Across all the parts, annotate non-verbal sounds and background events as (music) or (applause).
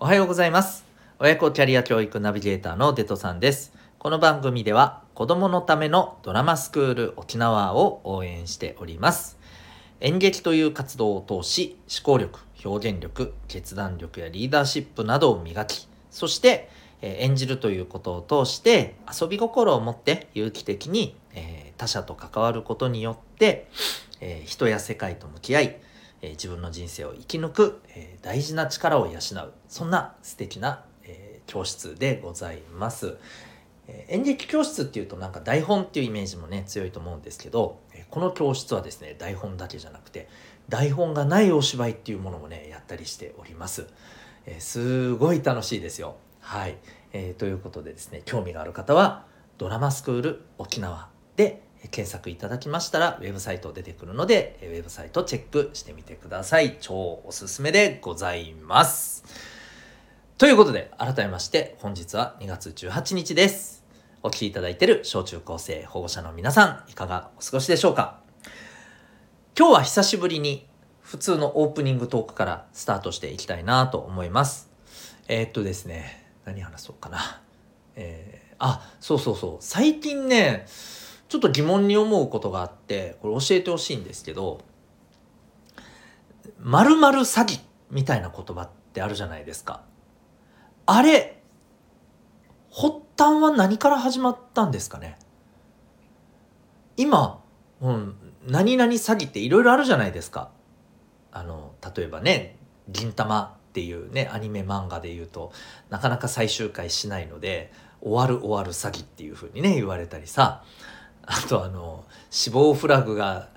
おはようございます。親子キャリア教育ナビゲーターのデトさんです。この番組では子供のためのドラマスクール沖縄を応援しております。演劇という活動を通し思考力、表現力、決断力やリーダーシップなどを磨き、そして、演じるということを通して遊び心を持って有機的に、他者と関わることによって、人や世界と向き合い、えー自分の人生を生き抜く、えー大事な力を養う。そんな素敵な、えー教室でございます、えー演劇教室っていうとなんか台本っていうイメージもね強いと思うんですけど、えーこの教室はですね台本だけじゃなくて台本がないお芝居っていうものもねやったりしております、えーすごい楽しいですよ。はい、えーということでですね興味がある方はドラマスクール沖縄で検索いただきましたらウェブサイト出てくるのでウェブサイトチェックしてみてください。超おすすめでございます。ということで改めまして本日は2月18日です。お聞きいただいている小中高生保護者の皆さんいかがお過ごしでしょうか？今日は久しぶりに普通のオープニングトークからスタートしていきたいなと思います。えーっとですね何話そうかな。えーあそうそうそう。最近ねちょっと疑問に思うことがあってこれ教えてほしいんですけど「まる詐欺」みたいな言葉ってあるじゃないですか。あれ発端は何から始まったんですかね？今、うん、何々詐欺っていろいろあるじゃないですか。あの例えばね「銀玉」っていうねアニメ漫画で言うとなかなか最終回しないので終わる終わる詐欺っていう風にね言われたりさ。あとあの死亡フラグが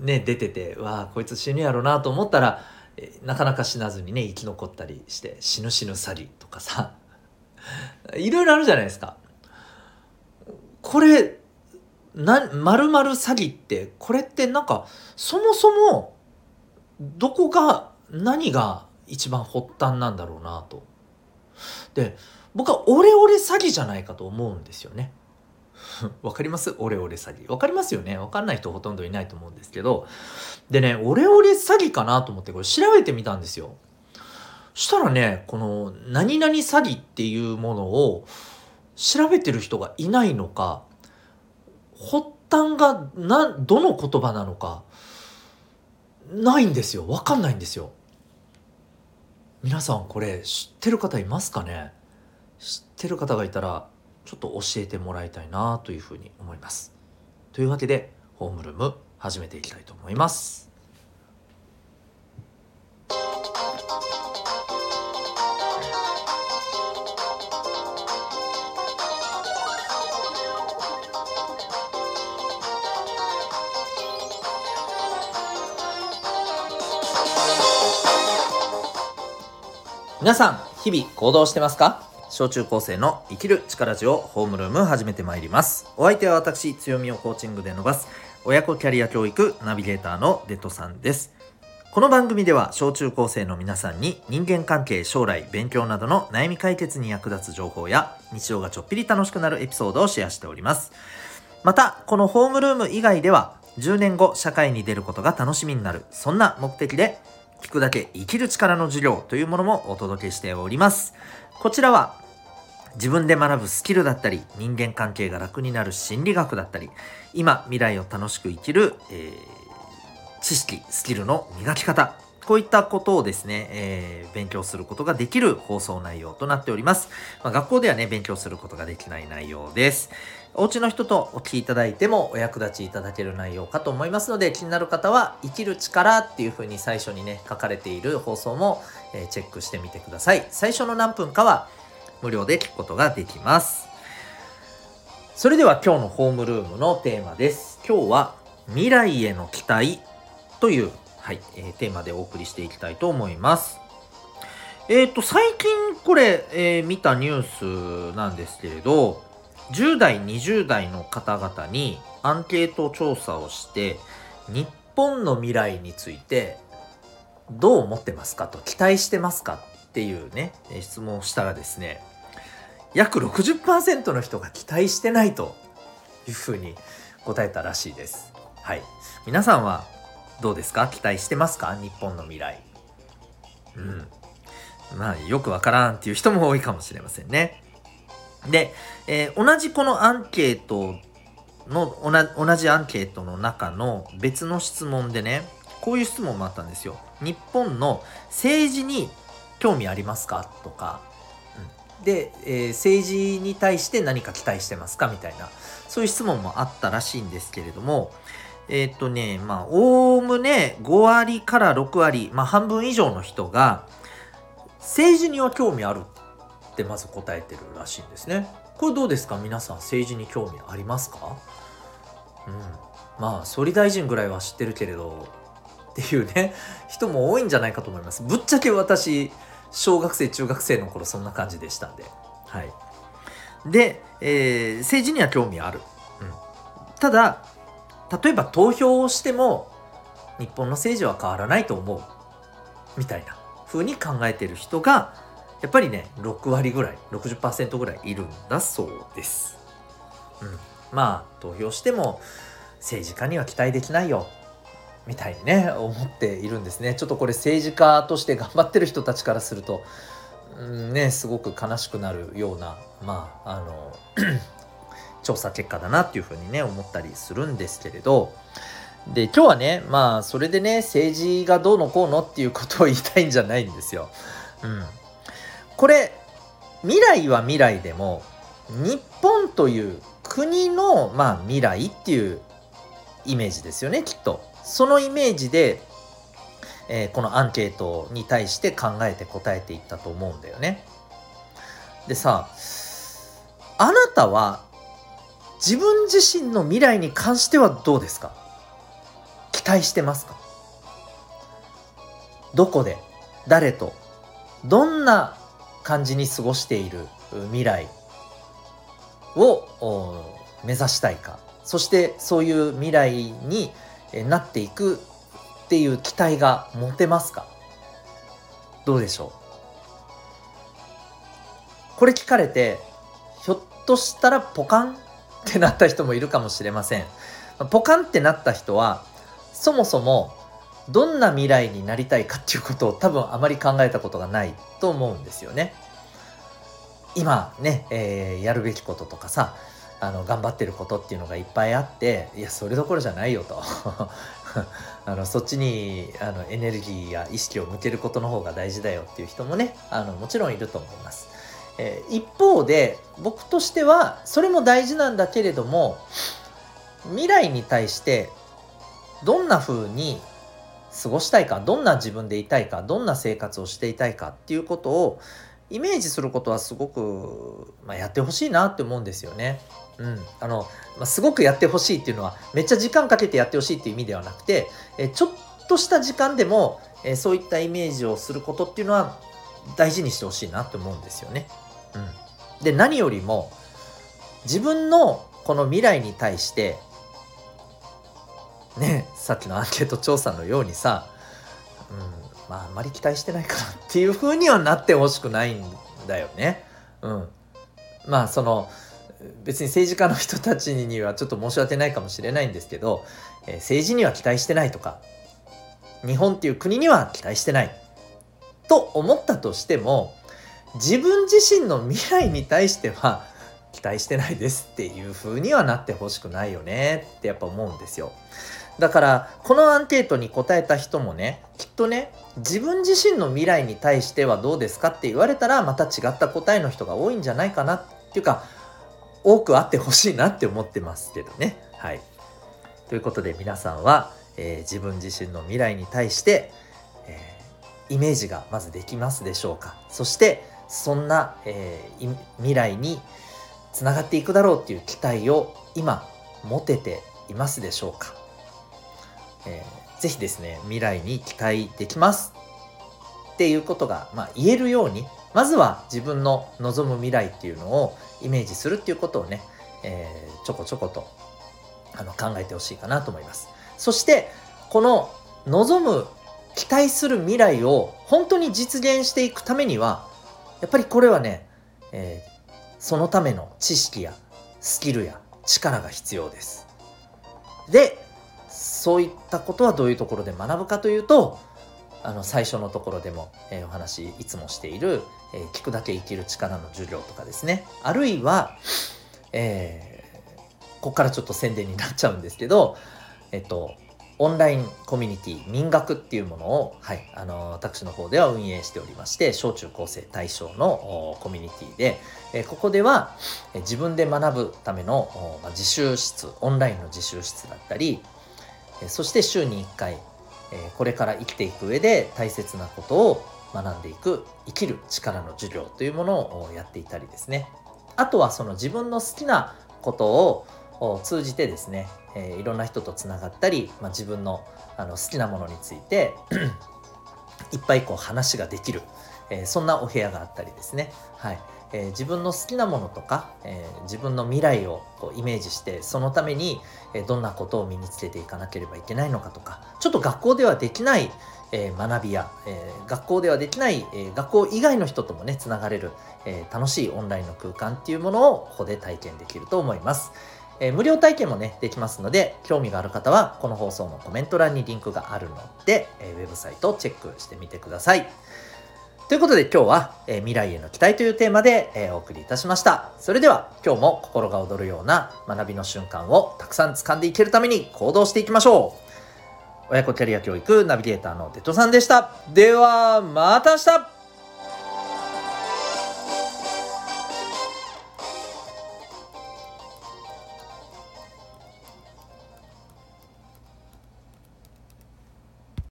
ね出ててわあこいつ死ぬやろなと思ったらなかなか死なずにね生き残ったりして死ぬ死ぬ詐欺とかさ (laughs) いろいろあるじゃないですか。これなまるまる詐欺ってこれってなんかそもそもどこが何が一番発端なんだろうなと。で僕はオレオレ詐欺じゃないかと思うんですよね。(laughs) わかります？オレオレ詐欺。わかりますよね？わかんない人ほとんどいないと思うんですけど。でね、オレオレ詐欺かなと思ってこれ調べてみたんですよ。したらね、この何々詐欺っていうものを調べてる人がいないのか、発端がな、どの言葉なのか、ないんですよ。わかんないんですよ。皆さんこれ知ってる方いますかね？知ってる方がいたらちょっと教えてもらいたいなというふうに思います。というわけでホームルーム始めていきたいと思います。皆さん日々行動してますか？小中高生の生きる力ジオホームルーム始めてまいります。お相手は私強みをコーチングで伸ばす親子キャリア教育ナビゲーターのデトさんです。この番組では小中高生の皆さんに人間関係将来勉強などの悩み解決に役立つ情報や日常がちょっぴり楽しくなるエピソードをシェアしております。またこのホームルーム以外では10年後社会に出ることが楽しみになるそんな目的で聞くだけ生きる力の授業というものもお届けしております。こちらは自分で学ぶスキルだったり人間関係が楽になる心理学だったり今未来を楽しく生きる、えー知識スキルの磨き方こういったことをですね、えー勉強することができる放送内容となっております、まあ学校ではね勉強することができない内容です。お家の人とお聞きいただいてもお役立ちいただける内容かと思いますので気になる方は「生きる力」っていうふうに最初にね書かれている放送も、えーチェックしてみてください。最初の何分かは無料で聞くことができます。それでは今日のホームルームのテーマです。今日は未来への期待という、はいえーテーマでお送りしていきたいと思います。えっ、と最近これ、えー見たニュースなんですけれど10代20代の方々にアンケート調査をして日本の未来についてどう思ってますかと期待してますかっていうね質問をしたらですね約60%の人が期待してないというふうに答えたらしいです。はい。皆さんはどうですか？期待してますか？日本の未来。うん。まあよくわからんっていう人も多いかもしれませんね。で、えー、同じこのアンケートの同じアンケートの中の別の質問でねこういう質問もあったんですよ。日本の政治に興味ありますか？とか、うん、で、えー、政治に対して何か期待してますか？みたいな。そういう質問もあったらしいんですけれどもえっ、とねまあおおむね5割から6割まあ半分以上の人が政治には興味あるってまず答えてるらしいんですね。これどうですか？皆さん政治に興味ありますか？うん。まあ総理大臣ぐらいは知ってるけれどっていうね (laughs) 人も多いんじゃないかと思います。ぶっちゃけ私小学生中学生の頃そんな感じでしたんで。はい。で、えー、政治には興味ある。うん。ただ例えば投票をしても日本の政治は変わらないと思う。みたいな風に考えてる人がやっぱりね6割ぐらい60%ぐらいいるんだそうです。うん、まあ投票しても政治家には期待できないよ。みたいにね思っているんですね。ちょっとこれ政治家として頑張ってる人たちからすると、うん、ねすごく悲しくなるようなまああの調査結果だなっていうふうにね思ったりするんですけれどで今日はねまあそれでね政治がどうのこうのっていうことを言いたいんじゃないんですよ。うん、これ未来は未来でも日本という国のまあ未来っていうイメージですよねきっと。そのイメージで、えー、このアンケートに対して考えて答えていったと思うんだよね。でさあなたは自分自身の未来に関してはどうですか？期待してますか？どこで？誰と？どんな感じに過ごしている？未来？を目指したいか？そしてそういう未来になっていくっていう期待が持てますか？どうでしょう？これ聞かれてひょっとしたらポカンってなった人もいるかもしれませんポカンってなった人はそもそもどんな未来になりたいかっていうことを多分あまり考えたことがないと思うんですよね。今ね、えー、やるべきこととかさあの頑張ってることっていうのがいっぱいあっていやそれどころじゃないよと (laughs) あのそっちにあのエネルギーや意識を向けることの方が大事だよっていう人もねあのもちろんいると思います。えー、一方で僕としてはそれも大事なんだけれども未来に対してどんな風に過ごしたいかどんな自分でいたいかどんな生活をしていたいかっていうことをイメージすることはすごく、まあ、やってほしいなって思うんですよね。うん、あの、まあ、すごくやってほしいっていうのはめっちゃ時間かけてやってほしいっていう意味ではなくてえちょっとした時間でもえそういったイメージをすることっていうのは大事にしてほしいなって思うんですよね。うん、で何よりも自分のこの未来に対してねさっきのアンケート調査のようにさ、うん、まああんまり期待してないかなっていう風にはなってほしくないんだよね。うん、まあその別に政治家の人たちにはちょっと申し訳ないかもしれないんですけど、えー、政治には期待してないとか日本っていう国には期待してないと思ったとしても自分自身の未来に対しては期待してないですっていう風にはなってほしくないよねってやっぱ思うんですよ。だからこのアンケートに答えた人もねきっとね自分自身の未来に対してはどうですかって言われたらまた違った答えの人が多いんじゃないかなっていうか多くあってほしいなって思ってますけどね。はい。ということで皆さんは、えー、自分自身の未来に対して、えー、イメージがまずできますでしょうかそしてそんな、えー、未来につながっていくだろうっていう期待を今持てていますでしょうかえー、ぜひですね、未来に期待できますっていうことが、まあ、言えるように、まずは自分の望む未来っていうのをイメージするっていうことをね、えー、ちょこちょことあの考えてほしいかなと思います。そして、この望む、期待する未来を本当に実現していくためには、やっぱりこれはね、えー、そのための知識やスキルや力が必要です。で、そういったことはどういうところで学ぶかというとあの最初のところでも、えー、お話いつもしている、えー、聞くだけ生きる力の授業とかですねあるいは、えー、ここからちょっと宣伝になっちゃうんですけどえっとオンラインコミュニティ民学っていうものを、はい、あの私の方では運営しておりまして小中高生対象のコミュニティで、えここでは、え自分で学ぶための、ま自習室オンラインの自習室だったり、えそして週に1回、えこれから生きていく上で大切なことを学んでいく生きる力の授業というものをやっていたりですね。あとはその自分の好きなことをを通じてですね、えー、いろんな人とつながったり、まあ、自分のあの好きなものについて (clears throat) いっぱいこう話ができる、えー、そんなお部屋があったりですね、はいえー、自分の好きなものとか、えー、自分の未来をこうイメージしてそのために、えどんなことを身につけていかなければいけないのかとかちょっと学校ではできない、え学びや、え学校ではできない、え学校以外の人ともねつながれる、え楽しいオンラインの空間っていうものをここで体験できると思います。えー、無料体験もね、できますので、興味がある方は、この放送のコメント欄にリンクがあるので、えー、ウェブサイトをチェックしてみてください。ということで今日は、えー、未来への期待というテーマで、えー、お送りいたしました。それでは今日も心が躍るような学びの瞬間をたくさん掴んでいけるために行動していきましょう。親子キャリア教育ナビゲーターのデトさんでした。では、また明日